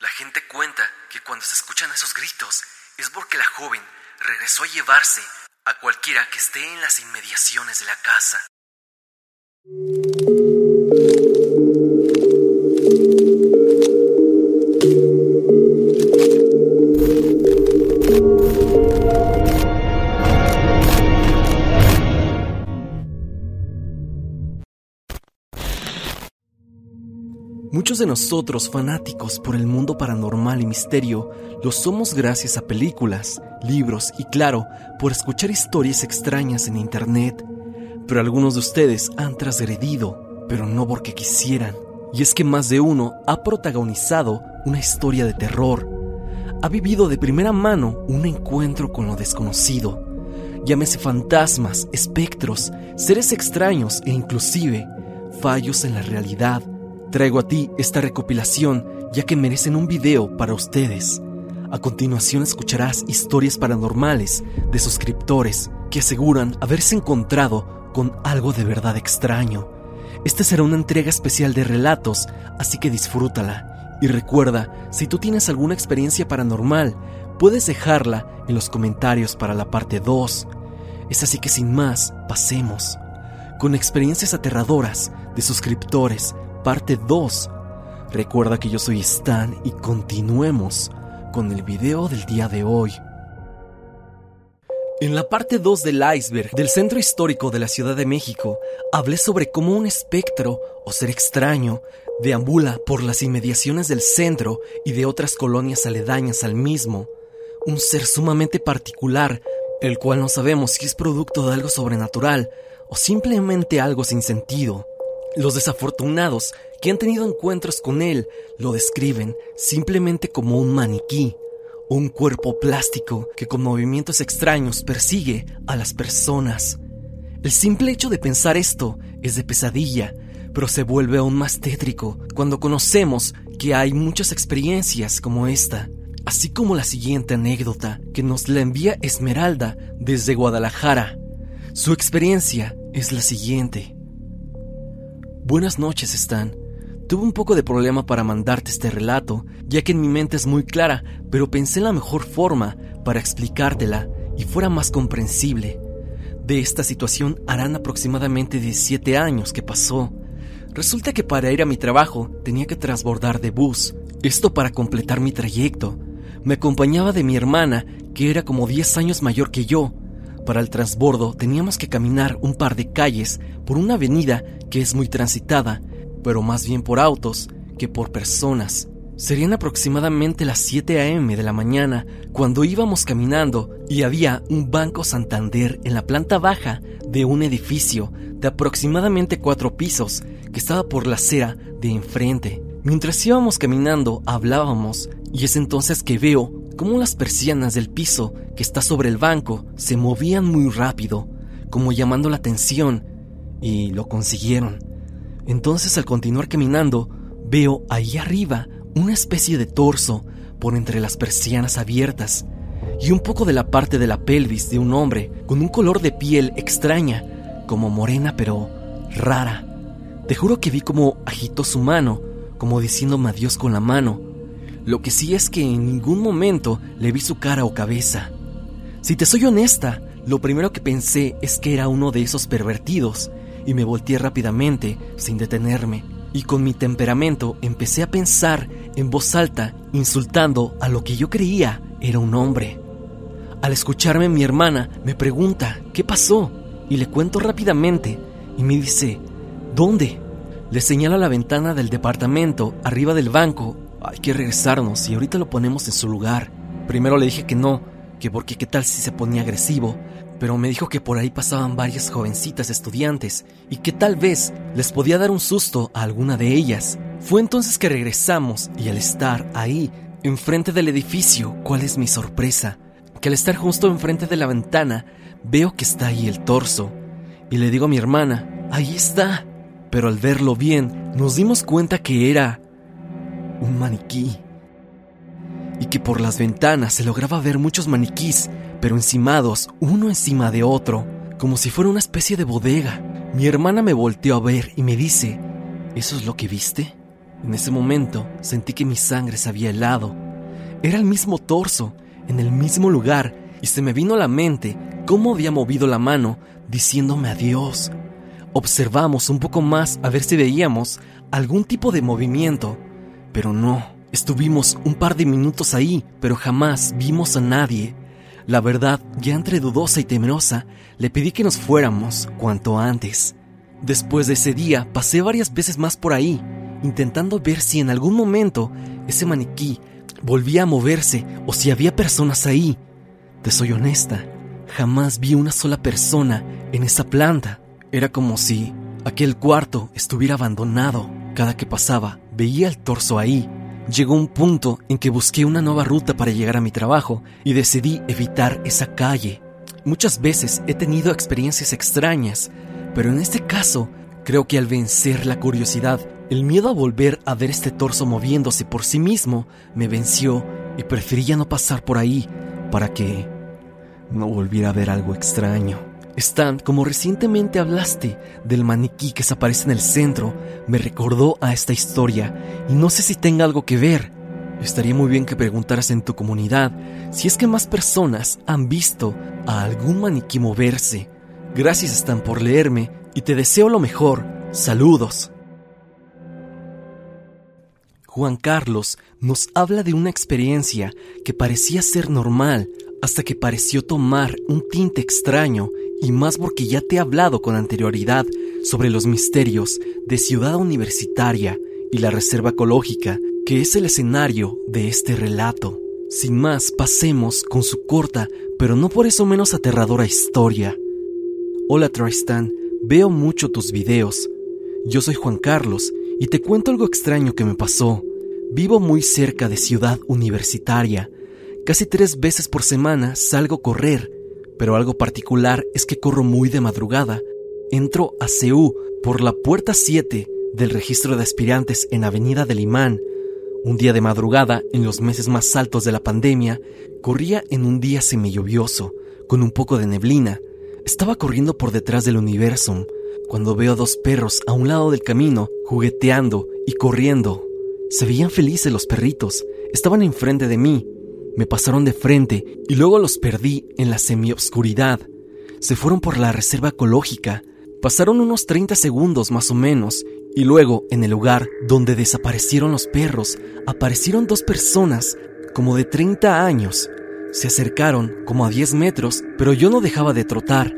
La gente cuenta que cuando se escuchan esos gritos es porque la joven regresó a llevarse a cualquiera que esté en las inmediaciones de la casa. Muchos de nosotros, fanáticos por el mundo paranormal y misterio, lo somos gracias a películas, libros y claro, por escuchar historias extrañas en Internet. Pero algunos de ustedes han transgredido, pero no porque quisieran. Y es que más de uno ha protagonizado una historia de terror. Ha vivido de primera mano un encuentro con lo desconocido. Llámese fantasmas, espectros, seres extraños e inclusive fallos en la realidad Traigo a ti esta recopilación ya que merecen un video para ustedes. A continuación escucharás historias paranormales de suscriptores que aseguran haberse encontrado con algo de verdad extraño. Esta será una entrega especial de relatos, así que disfrútala. Y recuerda, si tú tienes alguna experiencia paranormal, puedes dejarla en los comentarios para la parte 2. Es así que sin más, pasemos. Con experiencias aterradoras de suscriptores, parte 2. Recuerda que yo soy Stan y continuemos con el video del día de hoy. En la parte 2 del iceberg del centro histórico de la Ciudad de México, hablé sobre cómo un espectro o ser extraño deambula por las inmediaciones del centro y de otras colonias aledañas al mismo. Un ser sumamente particular, el cual no sabemos si es producto de algo sobrenatural o simplemente algo sin sentido. Los desafortunados que han tenido encuentros con él lo describen simplemente como un maniquí, un cuerpo plástico que con movimientos extraños persigue a las personas. El simple hecho de pensar esto es de pesadilla, pero se vuelve aún más tétrico cuando conocemos que hay muchas experiencias como esta, así como la siguiente anécdota que nos la envía Esmeralda desde Guadalajara. Su experiencia es la siguiente. Buenas noches, Stan. Tuve un poco de problema para mandarte este relato, ya que en mi mente es muy clara, pero pensé en la mejor forma para explicártela y fuera más comprensible. De esta situación harán aproximadamente 17 años que pasó. Resulta que para ir a mi trabajo tenía que transbordar de bus, esto para completar mi trayecto. Me acompañaba de mi hermana, que era como 10 años mayor que yo, para el transbordo teníamos que caminar un par de calles por una avenida que es muy transitada, pero más bien por autos que por personas. Serían aproximadamente las 7 a.m. de la mañana cuando íbamos caminando y había un Banco Santander en la planta baja de un edificio de aproximadamente cuatro pisos que estaba por la acera de enfrente. Mientras íbamos caminando hablábamos y es entonces que veo cómo las persianas del piso que está sobre el banco se movían muy rápido, como llamando la atención, y lo consiguieron. Entonces al continuar caminando, veo ahí arriba una especie de torso por entre las persianas abiertas y un poco de la parte de la pelvis de un hombre con un color de piel extraña, como morena pero rara. Te juro que vi como agitó su mano, como diciéndome adiós con la mano, lo que sí es que en ningún momento le vi su cara o cabeza. Si te soy honesta, lo primero que pensé es que era uno de esos pervertidos y me volteé rápidamente, sin detenerme, y con mi temperamento empecé a pensar en voz alta, insultando a lo que yo creía era un hombre. Al escucharme mi hermana me pregunta, ¿qué pasó? Y le cuento rápidamente y me dice, ¿dónde? Le señala la ventana del departamento arriba del banco hay que regresarnos y ahorita lo ponemos en su lugar. Primero le dije que no, que porque qué tal si se ponía agresivo, pero me dijo que por ahí pasaban varias jovencitas estudiantes y que tal vez les podía dar un susto a alguna de ellas. Fue entonces que regresamos y al estar ahí, enfrente del edificio, ¿cuál es mi sorpresa? Que al estar justo enfrente de la ventana, veo que está ahí el torso. Y le digo a mi hermana, ahí está. Pero al verlo bien, nos dimos cuenta que era un maniquí. Y que por las ventanas se lograba ver muchos maniquís, pero encimados uno encima de otro, como si fuera una especie de bodega. Mi hermana me volteó a ver y me dice, ¿eso es lo que viste? En ese momento sentí que mi sangre se había helado. Era el mismo torso, en el mismo lugar, y se me vino a la mente cómo había movido la mano diciéndome adiós. Observamos un poco más a ver si veíamos algún tipo de movimiento, pero no. Estuvimos un par de minutos ahí, pero jamás vimos a nadie. La verdad, ya entre dudosa y temerosa, le pedí que nos fuéramos cuanto antes. Después de ese día, pasé varias veces más por ahí, intentando ver si en algún momento ese maniquí volvía a moverse o si había personas ahí. Te soy honesta, jamás vi una sola persona en esa planta. Era como si aquel cuarto estuviera abandonado. Cada que pasaba, veía el torso ahí. Llegó un punto en que busqué una nueva ruta para llegar a mi trabajo y decidí evitar esa calle. Muchas veces he tenido experiencias extrañas, pero en este caso creo que al vencer la curiosidad, el miedo a volver a ver este torso moviéndose por sí mismo me venció y prefería no pasar por ahí para que no volviera a ver algo extraño. Stan, como recientemente hablaste del maniquí que se aparece en el centro, me recordó a esta historia y no sé si tenga algo que ver. Estaría muy bien que preguntaras en tu comunidad si es que más personas han visto a algún maniquí moverse. Gracias Stan por leerme y te deseo lo mejor. Saludos. Juan Carlos nos habla de una experiencia que parecía ser normal hasta que pareció tomar un tinte extraño y más porque ya te he hablado con anterioridad sobre los misterios de Ciudad Universitaria y la Reserva Ecológica, que es el escenario de este relato. Sin más, pasemos con su corta, pero no por eso menos aterradora historia. Hola Tristan, veo mucho tus videos. Yo soy Juan Carlos y te cuento algo extraño que me pasó. Vivo muy cerca de Ciudad Universitaria. Casi tres veces por semana salgo a correr pero algo particular es que corro muy de madrugada. Entro a CEU por la puerta 7 del registro de aspirantes en Avenida del Imán. Un día de madrugada, en los meses más altos de la pandemia, corría en un día semilluvioso, con un poco de neblina. Estaba corriendo por detrás del Universum, cuando veo a dos perros a un lado del camino, jugueteando y corriendo. Se veían felices los perritos, estaban enfrente de mí, me pasaron de frente y luego los perdí en la semiobscuridad. Se fueron por la reserva ecológica. Pasaron unos 30 segundos más o menos y luego, en el lugar donde desaparecieron los perros, aparecieron dos personas como de 30 años. Se acercaron como a 10 metros, pero yo no dejaba de trotar.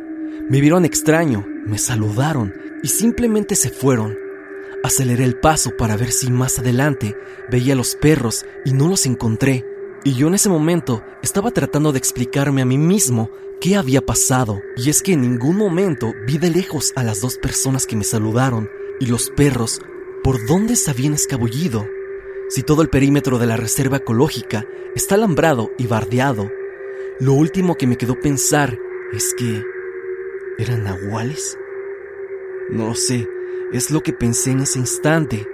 Me vieron extraño, me saludaron y simplemente se fueron. Aceleré el paso para ver si más adelante veía a los perros y no los encontré. Y yo en ese momento estaba tratando de explicarme a mí mismo qué había pasado. Y es que en ningún momento vi de lejos a las dos personas que me saludaron y los perros por dónde se habían escabullido. Si todo el perímetro de la reserva ecológica está alambrado y bardeado, lo último que me quedó pensar es que... ¿Eran nahuales? No lo sé, es lo que pensé en ese instante.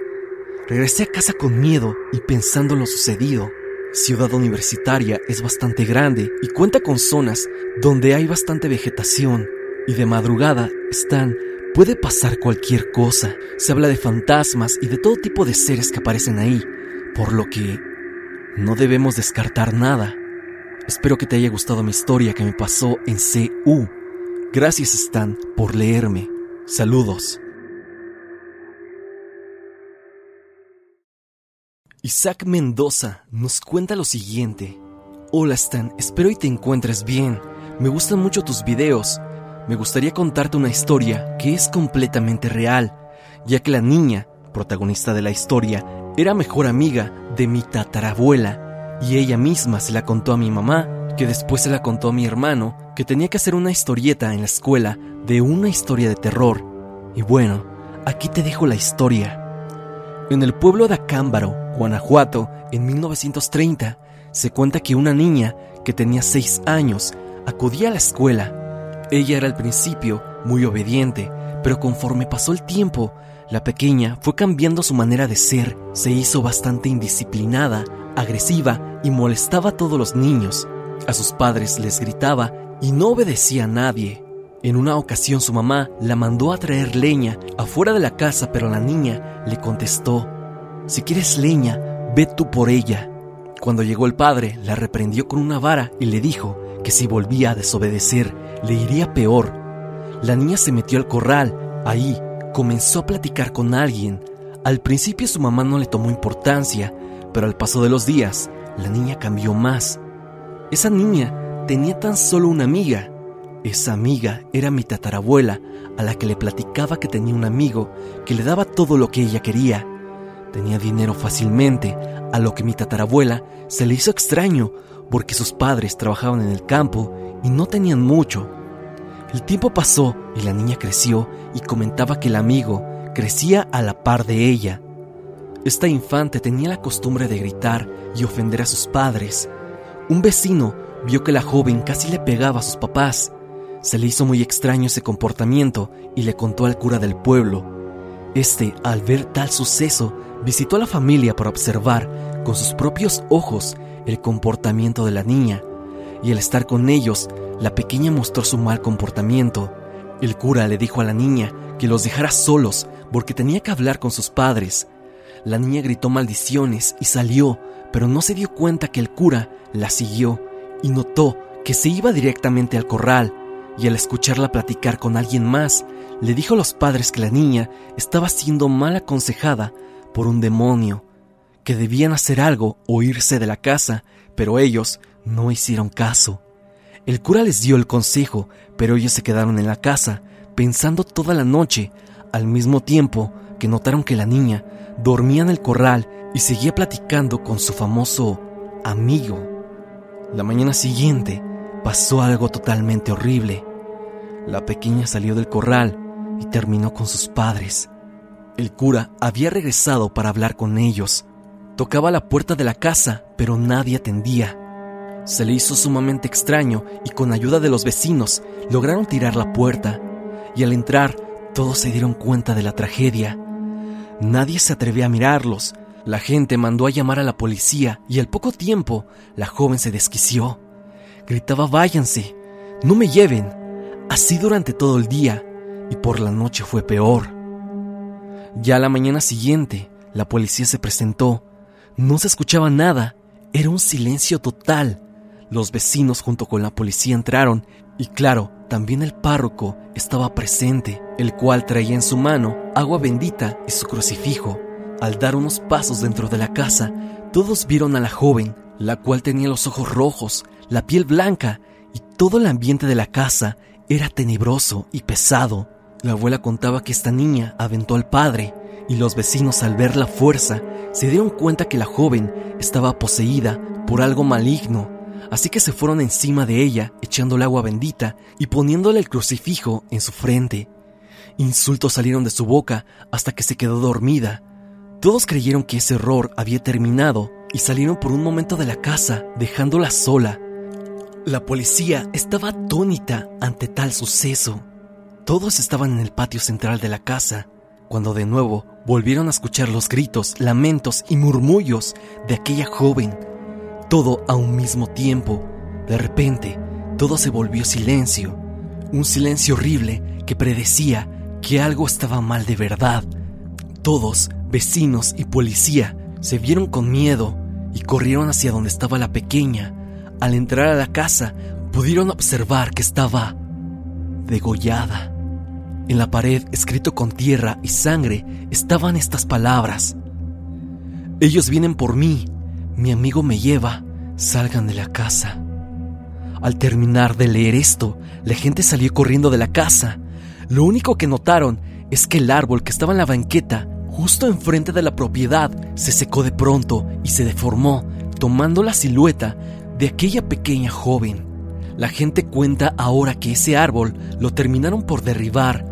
Regresé a casa con miedo y pensando lo sucedido. Ciudad Universitaria es bastante grande y cuenta con zonas donde hay bastante vegetación y de madrugada están puede pasar cualquier cosa. Se habla de fantasmas y de todo tipo de seres que aparecen ahí, por lo que no debemos descartar nada. Espero que te haya gustado mi historia que me pasó en CU. Gracias Stan por leerme. Saludos. Isaac Mendoza nos cuenta lo siguiente. Hola Stan, espero y te encuentres bien. Me gustan mucho tus videos. Me gustaría contarte una historia que es completamente real, ya que la niña, protagonista de la historia, era mejor amiga de mi tatarabuela, y ella misma se la contó a mi mamá, que después se la contó a mi hermano, que tenía que hacer una historieta en la escuela de una historia de terror. Y bueno, aquí te dejo la historia. En el pueblo de Acámbaro, Guanajuato, en 1930, se cuenta que una niña que tenía seis años acudía a la escuela. Ella era al principio muy obediente, pero conforme pasó el tiempo, la pequeña fue cambiando su manera de ser, se hizo bastante indisciplinada, agresiva y molestaba a todos los niños. A sus padres les gritaba y no obedecía a nadie. En una ocasión su mamá la mandó a traer leña afuera de la casa, pero la niña le contestó, si quieres leña, ve tú por ella. Cuando llegó el padre, la reprendió con una vara y le dijo que si volvía a desobedecer, le iría peor. La niña se metió al corral, ahí comenzó a platicar con alguien. Al principio su mamá no le tomó importancia, pero al paso de los días, la niña cambió más. Esa niña tenía tan solo una amiga. Esa amiga era mi tatarabuela, a la que le platicaba que tenía un amigo que le daba todo lo que ella quería. Tenía dinero fácilmente, a lo que mi tatarabuela se le hizo extraño porque sus padres trabajaban en el campo y no tenían mucho. El tiempo pasó y la niña creció y comentaba que el amigo crecía a la par de ella. Esta infante tenía la costumbre de gritar y ofender a sus padres. Un vecino vio que la joven casi le pegaba a sus papás. Se le hizo muy extraño ese comportamiento y le contó al cura del pueblo. Este, al ver tal suceso, visitó a la familia para observar con sus propios ojos el comportamiento de la niña, y al estar con ellos, la pequeña mostró su mal comportamiento. El cura le dijo a la niña que los dejara solos porque tenía que hablar con sus padres. La niña gritó maldiciones y salió, pero no se dio cuenta que el cura la siguió y notó que se iba directamente al corral, y al escucharla platicar con alguien más, le dijo a los padres que la niña estaba siendo mal aconsejada por un demonio, que debían hacer algo o irse de la casa, pero ellos no hicieron caso. El cura les dio el consejo, pero ellos se quedaron en la casa, pensando toda la noche, al mismo tiempo que notaron que la niña dormía en el corral y seguía platicando con su famoso amigo. La mañana siguiente pasó algo totalmente horrible. La pequeña salió del corral y terminó con sus padres. El cura había regresado para hablar con ellos. Tocaba la puerta de la casa, pero nadie atendía. Se le hizo sumamente extraño y con ayuda de los vecinos lograron tirar la puerta. Y al entrar, todos se dieron cuenta de la tragedia. Nadie se atrevió a mirarlos. La gente mandó a llamar a la policía y al poco tiempo la joven se desquició. Gritaba váyanse, no me lleven. Así durante todo el día y por la noche fue peor. Ya a la mañana siguiente, la policía se presentó. No se escuchaba nada, era un silencio total. Los vecinos junto con la policía entraron y claro, también el párroco estaba presente, el cual traía en su mano agua bendita y su crucifijo. Al dar unos pasos dentro de la casa, todos vieron a la joven, la cual tenía los ojos rojos, la piel blanca y todo el ambiente de la casa era tenebroso y pesado. La abuela contaba que esta niña aventó al padre y los vecinos al ver la fuerza se dieron cuenta que la joven estaba poseída por algo maligno, así que se fueron encima de ella echándole agua bendita y poniéndole el crucifijo en su frente. Insultos salieron de su boca hasta que se quedó dormida. Todos creyeron que ese error había terminado y salieron por un momento de la casa dejándola sola. La policía estaba atónita ante tal suceso. Todos estaban en el patio central de la casa, cuando de nuevo volvieron a escuchar los gritos, lamentos y murmullos de aquella joven. Todo a un mismo tiempo. De repente, todo se volvió silencio. Un silencio horrible que predecía que algo estaba mal de verdad. Todos, vecinos y policía, se vieron con miedo y corrieron hacia donde estaba la pequeña. Al entrar a la casa, pudieron observar que estaba degollada. En la pared, escrito con tierra y sangre, estaban estas palabras. Ellos vienen por mí, mi amigo me lleva, salgan de la casa. Al terminar de leer esto, la gente salió corriendo de la casa. Lo único que notaron es que el árbol que estaba en la banqueta, justo enfrente de la propiedad, se secó de pronto y se deformó, tomando la silueta de aquella pequeña joven. La gente cuenta ahora que ese árbol lo terminaron por derribar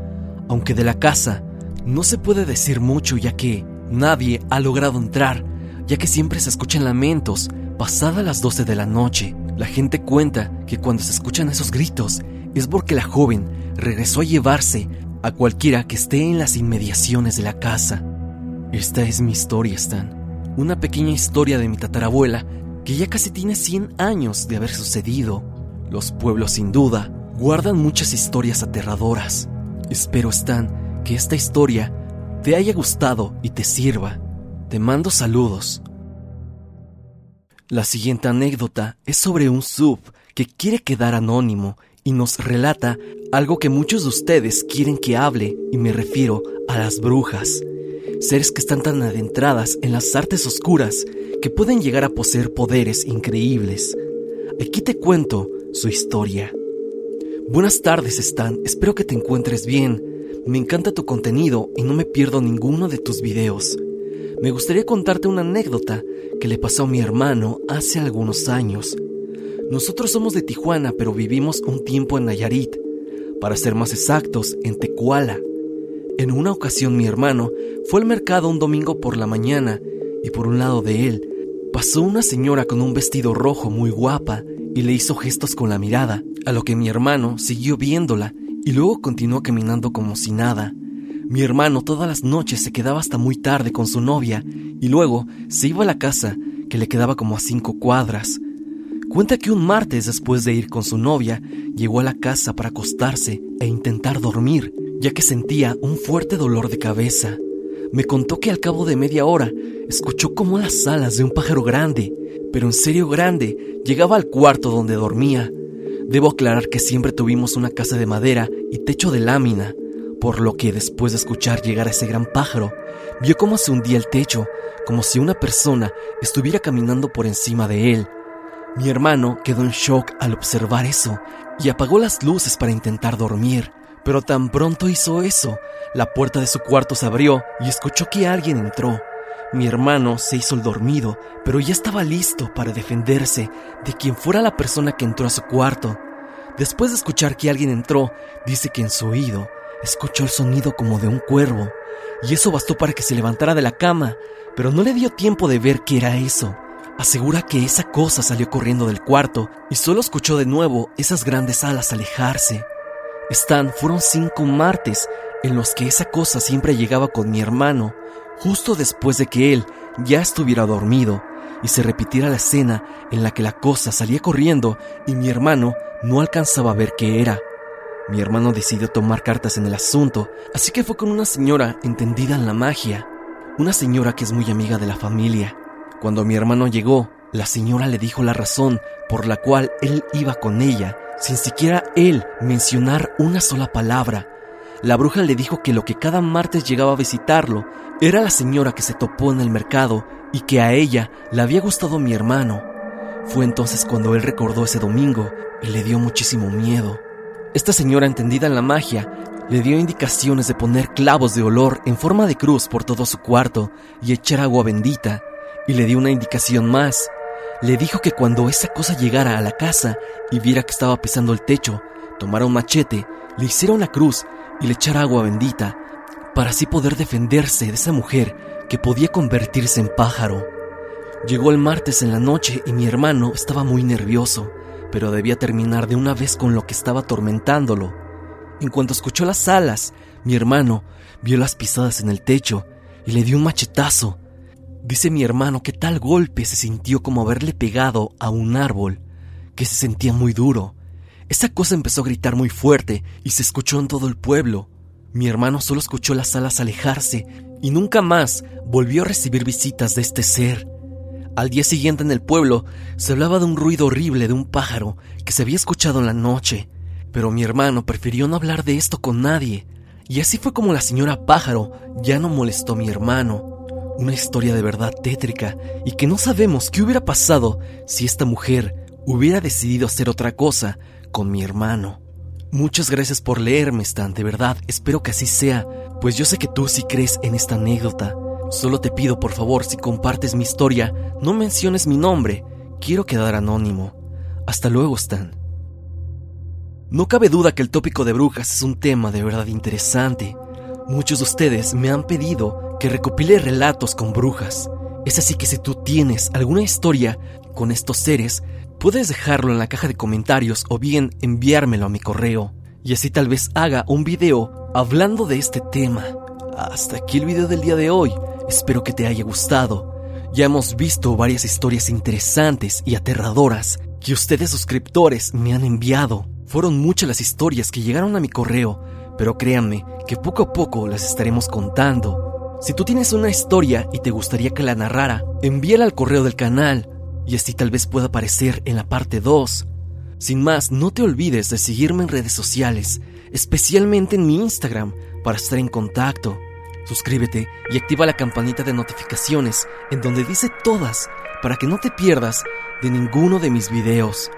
aunque de la casa no se puede decir mucho ya que nadie ha logrado entrar, ya que siempre se escuchan lamentos pasada las 12 de la noche. La gente cuenta que cuando se escuchan esos gritos es porque la joven regresó a llevarse a cualquiera que esté en las inmediaciones de la casa. Esta es mi historia, Stan. Una pequeña historia de mi tatarabuela que ya casi tiene 100 años de haber sucedido. Los pueblos sin duda guardan muchas historias aterradoras. Espero, Stan, que esta historia te haya gustado y te sirva. te mando saludos. La siguiente anécdota es sobre un sub que quiere quedar anónimo y nos relata algo que muchos de ustedes quieren que hable y me refiero a las brujas, seres que están tan adentradas en las artes oscuras que pueden llegar a poseer poderes increíbles. Aquí te cuento su historia. Buenas tardes, Stan. Espero que te encuentres bien. Me encanta tu contenido y no me pierdo ninguno de tus videos. Me gustaría contarte una anécdota que le pasó a mi hermano hace algunos años. Nosotros somos de Tijuana, pero vivimos un tiempo en Nayarit, para ser más exactos, en Tecuala. En una ocasión mi hermano fue al mercado un domingo por la mañana y por un lado de él pasó una señora con un vestido rojo muy guapa y le hizo gestos con la mirada, a lo que mi hermano siguió viéndola y luego continuó caminando como si nada. Mi hermano todas las noches se quedaba hasta muy tarde con su novia y luego se iba a la casa, que le quedaba como a cinco cuadras. Cuenta que un martes después de ir con su novia, llegó a la casa para acostarse e intentar dormir, ya que sentía un fuerte dolor de cabeza. Me contó que al cabo de media hora escuchó como las alas de un pájaro grande pero en serio grande, llegaba al cuarto donde dormía. Debo aclarar que siempre tuvimos una casa de madera y techo de lámina, por lo que después de escuchar llegar a ese gran pájaro, vio cómo se hundía el techo, como si una persona estuviera caminando por encima de él. Mi hermano quedó en shock al observar eso y apagó las luces para intentar dormir, pero tan pronto hizo eso, la puerta de su cuarto se abrió y escuchó que alguien entró. Mi hermano se hizo el dormido, pero ya estaba listo para defenderse de quien fuera la persona que entró a su cuarto. Después de escuchar que alguien entró, dice que en su oído escuchó el sonido como de un cuervo, y eso bastó para que se levantara de la cama, pero no le dio tiempo de ver qué era eso. Asegura que esa cosa salió corriendo del cuarto y solo escuchó de nuevo esas grandes alas alejarse. Stan fueron cinco martes en los que esa cosa siempre llegaba con mi hermano, justo después de que él ya estuviera dormido y se repitiera la escena en la que la cosa salía corriendo y mi hermano no alcanzaba a ver qué era. Mi hermano decidió tomar cartas en el asunto, así que fue con una señora entendida en la magia, una señora que es muy amiga de la familia. Cuando mi hermano llegó, la señora le dijo la razón por la cual él iba con ella, sin siquiera él mencionar una sola palabra, la bruja le dijo que lo que cada martes llegaba a visitarlo era la señora que se topó en el mercado y que a ella le había gustado mi hermano. Fue entonces cuando él recordó ese domingo y le dio muchísimo miedo. Esta señora entendida en la magia le dio indicaciones de poner clavos de olor en forma de cruz por todo su cuarto y echar agua bendita, y le dio una indicación más. Le dijo que cuando esa cosa llegara a la casa y viera que estaba pisando el techo, tomara un machete, le hiciera una cruz y le echar agua bendita para así poder defenderse de esa mujer que podía convertirse en pájaro. Llegó el martes en la noche y mi hermano estaba muy nervioso, pero debía terminar de una vez con lo que estaba atormentándolo. En cuanto escuchó las alas, mi hermano vio las pisadas en el techo y le dio un machetazo. Dice mi hermano que tal golpe se sintió como haberle pegado a un árbol, que se sentía muy duro. Esa cosa empezó a gritar muy fuerte y se escuchó en todo el pueblo. Mi hermano solo escuchó las alas alejarse y nunca más volvió a recibir visitas de este ser. Al día siguiente en el pueblo se hablaba de un ruido horrible de un pájaro que se había escuchado en la noche, pero mi hermano prefirió no hablar de esto con nadie, y así fue como la señora pájaro ya no molestó a mi hermano. Una historia de verdad tétrica y que no sabemos qué hubiera pasado si esta mujer hubiera decidido hacer otra cosa con mi hermano. Muchas gracias por leerme, Stan, de verdad, espero que así sea, pues yo sé que tú sí crees en esta anécdota. Solo te pido, por favor, si compartes mi historia, no menciones mi nombre, quiero quedar anónimo. Hasta luego, Stan. No cabe duda que el tópico de brujas es un tema de verdad interesante. Muchos de ustedes me han pedido que recopile relatos con brujas. Es así que si tú tienes alguna historia con estos seres, Puedes dejarlo en la caja de comentarios o bien enviármelo a mi correo y así tal vez haga un video hablando de este tema. Hasta aquí el video del día de hoy, espero que te haya gustado. Ya hemos visto varias historias interesantes y aterradoras que ustedes suscriptores me han enviado. Fueron muchas las historias que llegaron a mi correo, pero créanme que poco a poco las estaremos contando. Si tú tienes una historia y te gustaría que la narrara, envíala al correo del canal y así tal vez pueda aparecer en la parte 2. Sin más, no te olvides de seguirme en redes sociales, especialmente en mi Instagram, para estar en contacto. Suscríbete y activa la campanita de notificaciones en donde dice todas para que no te pierdas de ninguno de mis videos.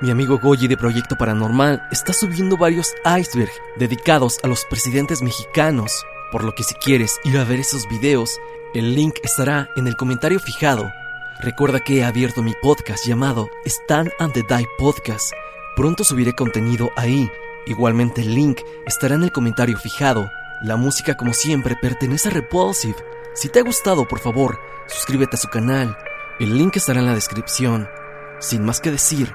Mi amigo Goyi de Proyecto Paranormal está subiendo varios iceberg dedicados a los presidentes mexicanos, por lo que si quieres ir a ver esos videos, el link estará en el comentario fijado. Recuerda que he abierto mi podcast llamado Stand and the Die Podcast. Pronto subiré contenido ahí. Igualmente el link estará en el comentario fijado. La música como siempre pertenece a Repulsive. Si te ha gustado, por favor, suscríbete a su canal. El link estará en la descripción. Sin más que decir,